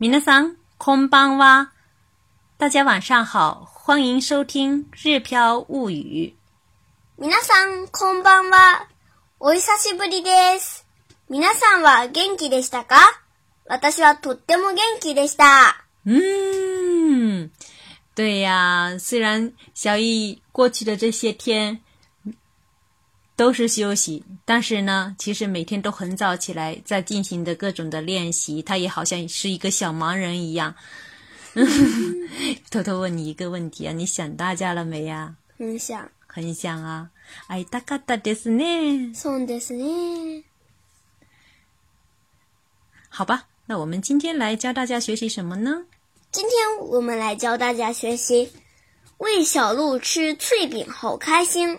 米娜桑空邦哇，大家晚上好，欢迎收听《日飘物语》。米娜桑空邦哇，お久しぶりです。米娜桑は元気でしたか？私はとっても元気でした。嗯，对呀，虽然小易过去的这些天。都是休息，但是呢，其实每天都很早起来，在进行的各种的练习。他也好像是一个小盲人一样。偷偷问你一个问题啊，你想大家了没呀？很想，很想啊！哎，哒哒哒的斯内，送的斯内。好吧，那我们今天来教大家学习什么呢？今天我们来教大家学习，喂小鹿吃脆饼，好开心。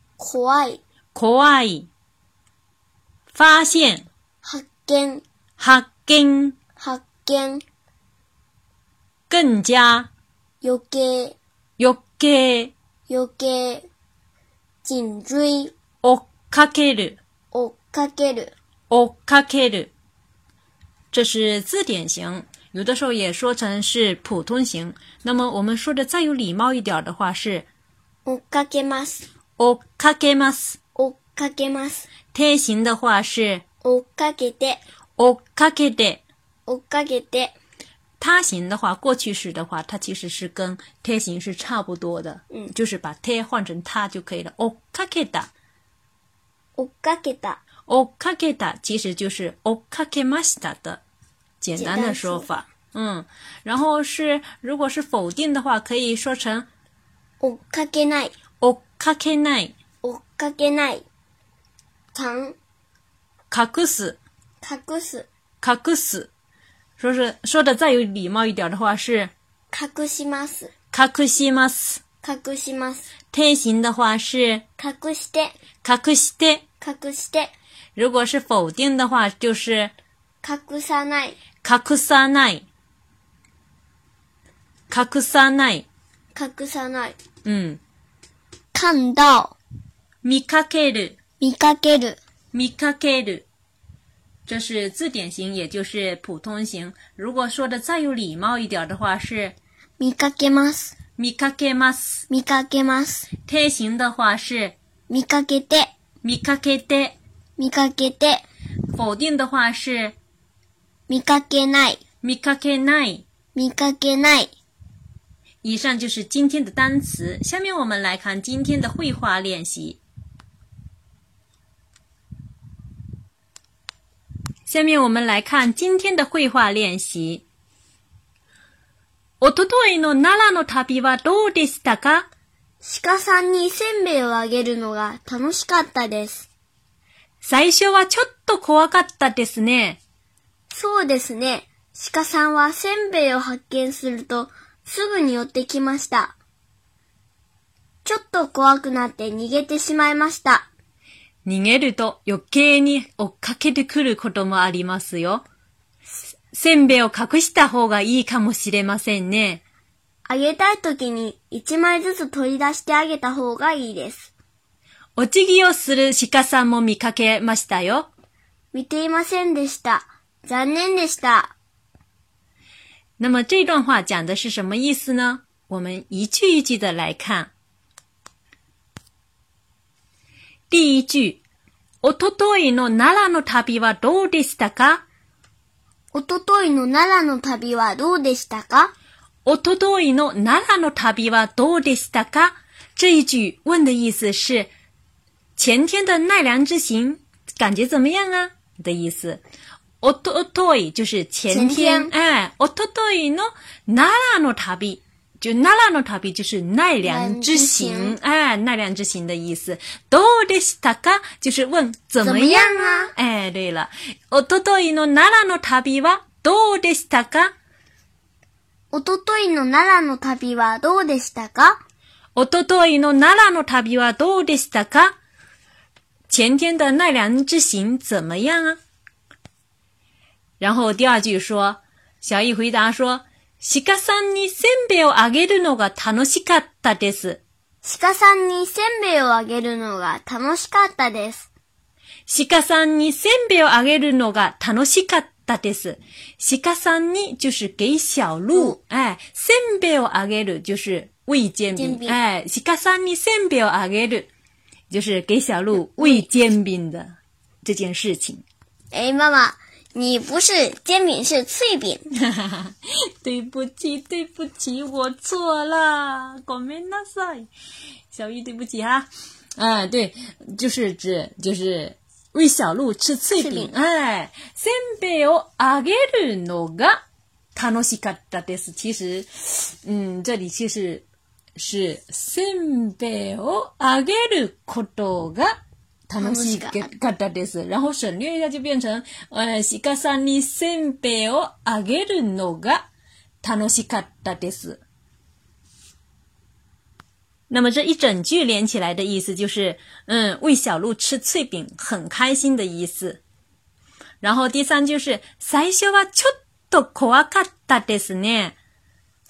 可爱，可爱。发现，发现，发现，发现。更加，又给，又给，又给。紧追，おかける，おかける，おかける。这是字典型，有的时候也说成是普通型。那么我们说的再有礼貌一点的话是，おかけます。おかけます。おかけます。て形的话是。おかけて。おかけて。おかけて。他形的话，过去式的话，它其实是跟て形是差不多的，嗯，就是把て换成他就可以了。おかけた。おかけた。おかけた其实就是おかけました的简单的说法，嗯，然后是如果是否定的话，可以说成おかけない。かけない。追っかけない。かん、隠す。隠す。隠す。说是说的再有礼貌一点的话是隠します。隠します。隠します。天心的话是隠して、隠して。隠して、如果是否定的话就是隠さない。隠さない。隠さない。隠さない。ん。看到，見かける，見かける，見かける。这是字典型，也就是普通型。如果说的再有礼貌一点的话是，見かけます，見かけます，見かけます。谦型的话是，見かけて，見かけて，見かけて。否定的话是，見かけない，見かけない，見かけない。以上就是今天的单词，下面我们来看今天的绘画练习。下面我们来看今天的绘画练习。おとといの奈良の旅はどうでしたか鹿さんにせんべいをあげるのが楽しかったです。最初はちょっと怖かったですね。そうですね。鹿さんはせんべいを発見するとすぐに寄ってきました。ちょっと怖くなって逃げてしまいました。逃げると余計に追っかけてくることもありますよ。せんべいを隠した方がいいかもしれませんね。あげたい時に一枚ずつ取り出してあげた方がいいです。お辞儀をする鹿さんも見かけましたよ。見ていませんでした。残念でした。那么这段话讲的是什么意思呢？我们一句一句的来看。第一句，一昨日の奈良の旅はどうでしたか？一昨日の奈良の旅はどうでしたか？一昨日の奈良の旅はどうでしたか？这一句问的意思是前天的奈良之行感觉怎么样啊？的意思。おととい、就是前天。哎，おとといの奈良の旅。就奈良の旅就是奈良之行，哎，奈良之行的意思。どうでしたか？就是问怎么样啊？哎，对了，おとといの奈良の旅はどうでしたか？おとといの奈良の旅はどうでしたか？おとといの奈良の旅はどうでしたか？前天的奈良之行怎么样啊？然后第二句说，小易回答说：“鹿さんにせんべいをあげるのが楽しかったです。”鹿さんにせんべいをあげるのが楽しかったです。鹿さんにせんべいをあげるのが楽しかったです。鹿さんに就是给小鹿，哎，せんべいをあげる就是喂煎饼，哎，シさんにせんべいをあげる就是给小鹿喂煎饼的这件事情。哎，妈妈。你不是煎饼，是脆饼。对不起，对不起，我错了。ごめんなさい，小玉对不起哈。啊，对，就是指就是喂小鹿吃脆饼。哎，先被をあげるのが楽しかったです。其实，嗯，这里其实是先被をあげることが楽しかったです。然后省略一下就变成，え、飼いさんに煎餅をあげるのが楽しかったです。那么这一整句连起来的意思就是，嗯，喂小鹿吃脆饼很开心的意思。然后第三句是、最初はちょっと怖かったですね。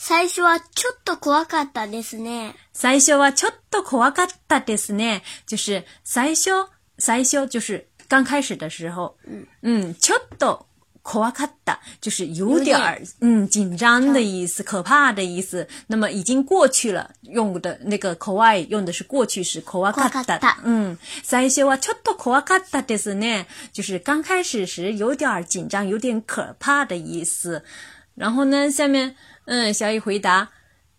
最初はちょっと怖かったですね。最初はちょっと怖かったですね。就是最初、最初就是刚开始的时候。嗯嗯，ちょっと怖かった就是有点儿嗯紧张的意思，可怕的意思。那么已经过去了，用的那个怖い用的是过去时怖かった。嗯，最初はちょっと怖かったですね，就是刚开始时有点紧张，有点可怕的意思。然后呢？下面，嗯，小雨回答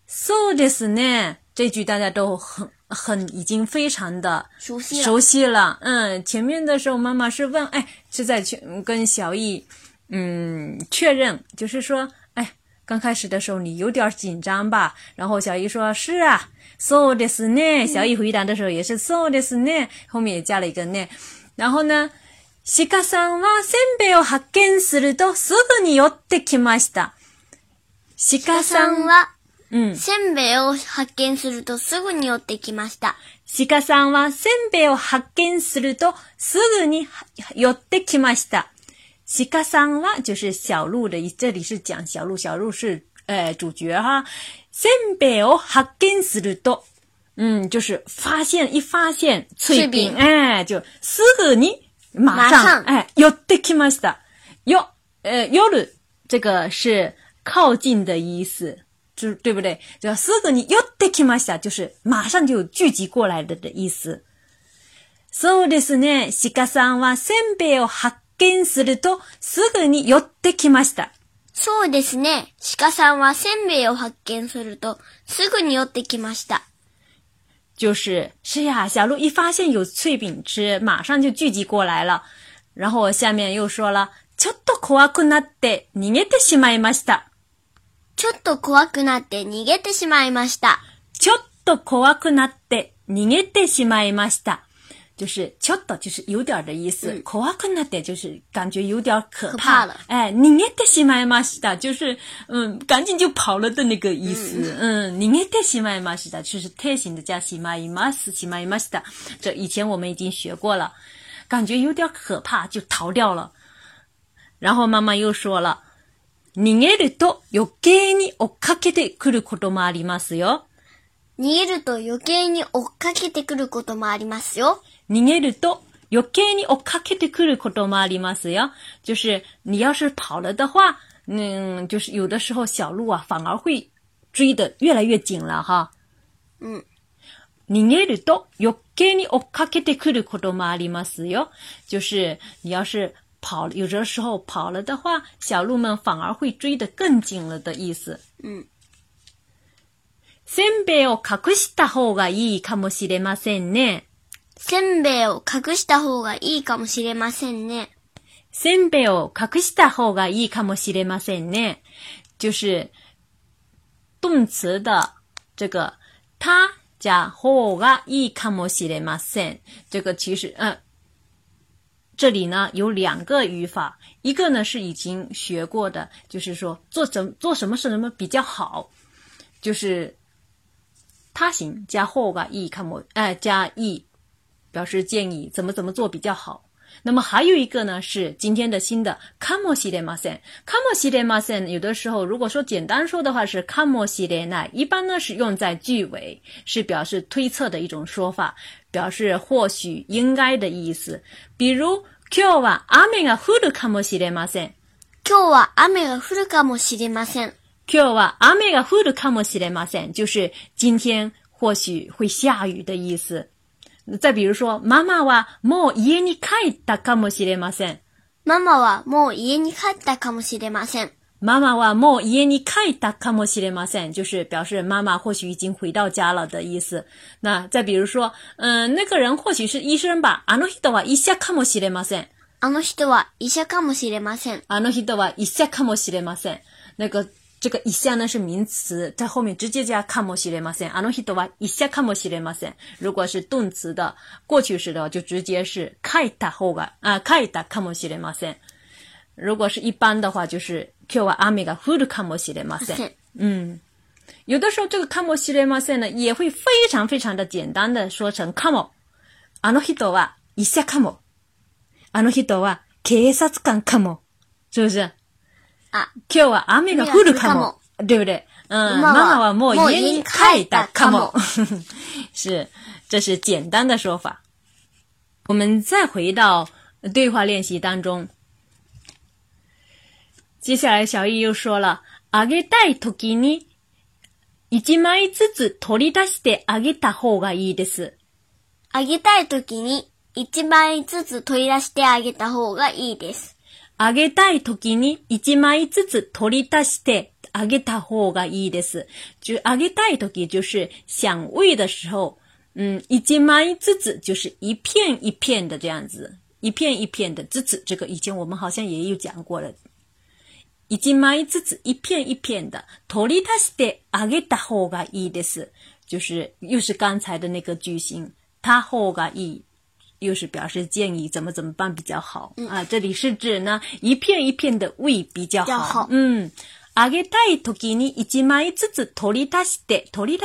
，so does 呢？这句大家都很很已经非常的熟悉了。熟悉了。嗯，前面的时候妈妈是问，哎，是在去跟小雨，嗯，确认，就是说，哎，刚开始的时候你有点紧张吧？然后小雨说是啊，so does 呢？小雨回答的时候也是 so does 呢，后面也加了一个呢。然后呢？鹿さんはせんべいを発見するとすぐに寄ってきました。鹿さんは、うん、せんべいを発見するとすぐに寄ってきました。鹿さんはせんべいを発見するとすぐに寄ってきました。鹿さんは就是小鹿的，这里是讲小鹿，小鹿是呃主角哈。せんべいを発見すると，嗯，就是发现一发现脆饼，哎，就すぐに马上哎，寄ってきました。よ、呃，夜这个是靠近的意思，就对不对？就すぐに寄ってきました就是马上就聚集过来的的意思。そうですね。鹿さんはせんべいを発見するとすぐに寄ってきました。そうですね。鹿さんはせんべいを発見するとすぐに寄ってきました。就是是呀，小鹿一发现有脆饼吃，马上就聚集过来了。然后我下面又说了，ちょっと怖くなって逃げてしまいました。ちょっと怖くなって逃げてしまいました。ちょっと怖くなって逃げてしまいました。就是“敲到”，就是有点的意思。嗯“可怕困难点”就是感觉有点可怕可怕了。哎，“你也得西买马西达”就是嗯，赶紧就跑了的那个意思。嗯，“你也得西买马西达”就是泰形的加西买马斯西买马西达，这以前我们已经学过了，感觉有点可怕，就逃掉了。然后妈妈又说了：“逃げると余計に追っかけてくることもありますよ。”逃げると余計に追っかけてくることもありますよ。你挨的多，有给你我卡卡的克的可多嘛里嘛是哟，就是你要是跑了的话，嗯，就是有的时候小鹿啊反而会追的越来越紧了哈。嗯，你挨的多，有给你我卡卡的克的可多嘛里嘛是哟，就是你要是跑，有的时候跑了的话，小鹿们反而会追的更紧了的意思。嗯，せんべいを隠した方がいいかもしれませんね。べいを隠した方がいいかもしれませんね。べいを隠した方がいいかもしれませんね。就是动词的这个他加或加一，看么写的吗？先这个其实嗯，这里呢有两个语法，一个呢是已经学过的，就是说做什做什么事什么比较好，就是他行加或加一，看么呃、加一。表示建议怎么怎么做比较好。那么还有一个呢，是今天的新的“かもしれません”。“かもしれま有的时候，如果说简单说的话是“かもしれませ一般呢是用在句尾，是表示推测的一种说法，表示或许应该的意思。比如“今日は雨が降るかもしれません”。今日は雨が降るかもしれません。今日は雨が降る“かもしれません”，就是今天或许会下雨的意思。再比如说，ママはもう家に帰ったかもしれません。妈妈是已经回家了。妈妈是已经回家了。妈妈是已经回家了。就是表示妈妈或许已经回到家了的意思。那再比如说，嗯，那个人或许是医生吧？あの人は医者かもしれません。あの人は医者かもしれません。あの人は医者かもしれません。那个。这个一下呢是名词，在后面直接加卡莫西雷马森。阿诺希多瓦一下卡莫西雷马森。如果是动词的过去时的，就直接是开打后个啊开打卡莫西雷马森。如果是一般的话，就是叫阿米嘎呼的卡莫西雷马森。嗯，有的时候这个卡莫西雷马森呢也会非常非常的简单的说成卡莫。阿诺希多瓦一下卡莫。阿诺希多瓦警察官卡莫，是不是？あ、今日は雨が降るかも。对不对？嗯，妈妈はもう家に帰ったかも。是，这是简单的说法。我们再回到对话练习当中。接下来，小易又说了：“あげたいときに一枚ずつ取り出してあげた方がいいです。”あげたいときに一枚ずつ取り出してあげた方がいいです。あげたい時に一枚ずつ取り出してあげた方がいいです。就あげたい時就是想喂的时候，嗯，一枚ずつ就是一片一片的这样子，一片一片的ずつ。这个以前我们好像也有讲过了。一枚ずつ一片一片的取り出してあげた方がいいです。就是又是刚才的那个句型。た方がいい。又是表示建议，怎么怎么办比较好啊？这里是指呢，一片一片的喂比较好。嗯，阿给太托给你一集蚂蚁子子脱离大西的脱离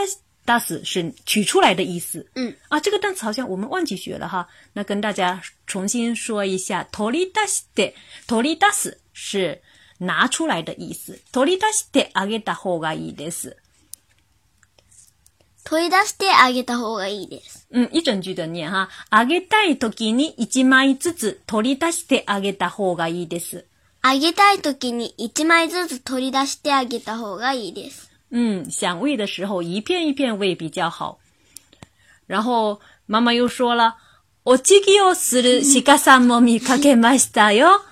大死是取出来的意思。嗯，啊，这个单词好像我们忘记学了哈，那跟大家重新说一下，取离大西的取离大死是拿出来的意思。脱离大西的阿给大后个伊的是。取り出してあげた方がいいです。うん、一整句的念哈。あげたい時に一枚ずつ取り出してあげた方がいいです。あげたい時に一枚ずつ取り出してあげた方がいいです。ん、想喂的时候一片一片喂比较好。然后ママ又说了，お辞儀をする鹿さんも見かけましたよ。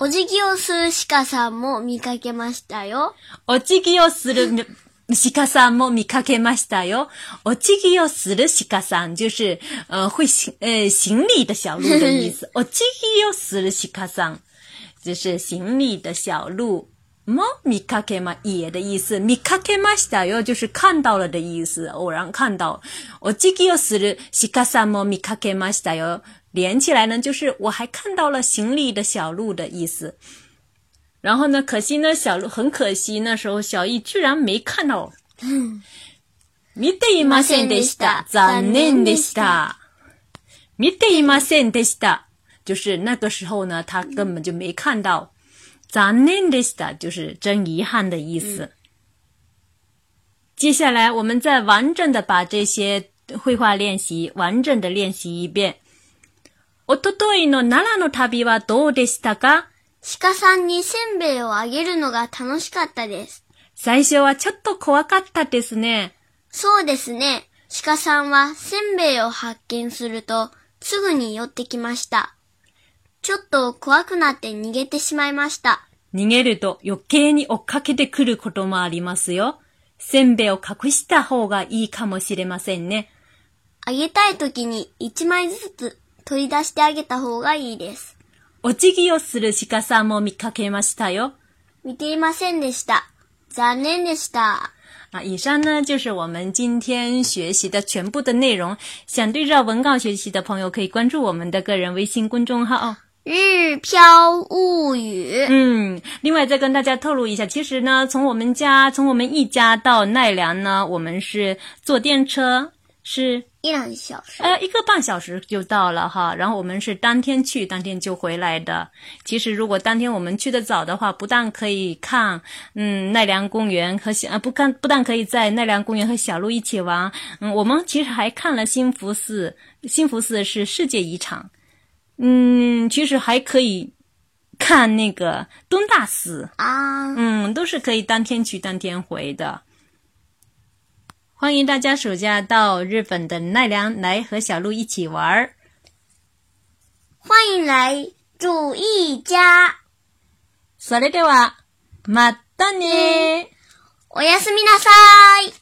お辞儀をする鹿さんも見かけましたよ。お辞儀をする西卡桑莫米卡克马西达哟，我这个要死了西卡桑，就是呃会行呃行李的小路的意思。我这个要死了西卡桑，就是行李的小路。莫米卡克马也的意思，米卡克马西达哟，就是看到了的意思，偶然看到。我这个要死了西卡桑莫米卡克马西达哟，连起来呢，就是我还看到了行李的小路的意思。然后呢？可惜呢，小鹿很可惜，那时候小易居然没看到。就是那个时候呢，他根本就没看到。就是真遗憾的意思。接下来，我们再完整的把这些绘画练习完整的练习一遍。鹿さんにせんべいをあげるのが楽しかったです。最初はちょっと怖かったですね。そうですね。鹿さんはせんべいを発見するとすぐに寄ってきました。ちょっと怖くなって逃げてしまいました。逃げると余計に追っかけてくることもありますよ。せんべいを隠した方がいいかもしれませんね。あげたい時に一枚ずつ取り出してあげた方がいいです。お次ぎをするしかさも見かけましたよ。見ていませんでした。残念でした。啊，以上呢就是我们今天学习的全部的内容。想对照文稿学习的朋友，可以关注我们的个人微信公众号“日飘物语”。嗯，另外再跟大家透露一下，其实呢，从我们家，从我们一家到奈良呢，我们是坐电车。是一两小时，呃，一个半小时就到了哈。然后我们是当天去，当天就回来的。其实如果当天我们去的早的话，不但可以看，嗯，奈良公园和小，啊，不看，不但可以在奈良公园和小鹿一起玩，嗯，我们其实还看了新福寺，新福寺是世界遗产，嗯，其实还可以看那个东大寺啊，嗯，都是可以当天去当天回的。欢迎大家暑假到日本的奈良来和小鹿一起玩儿。欢迎来主一家。それでは、まったね。おやすみなさい。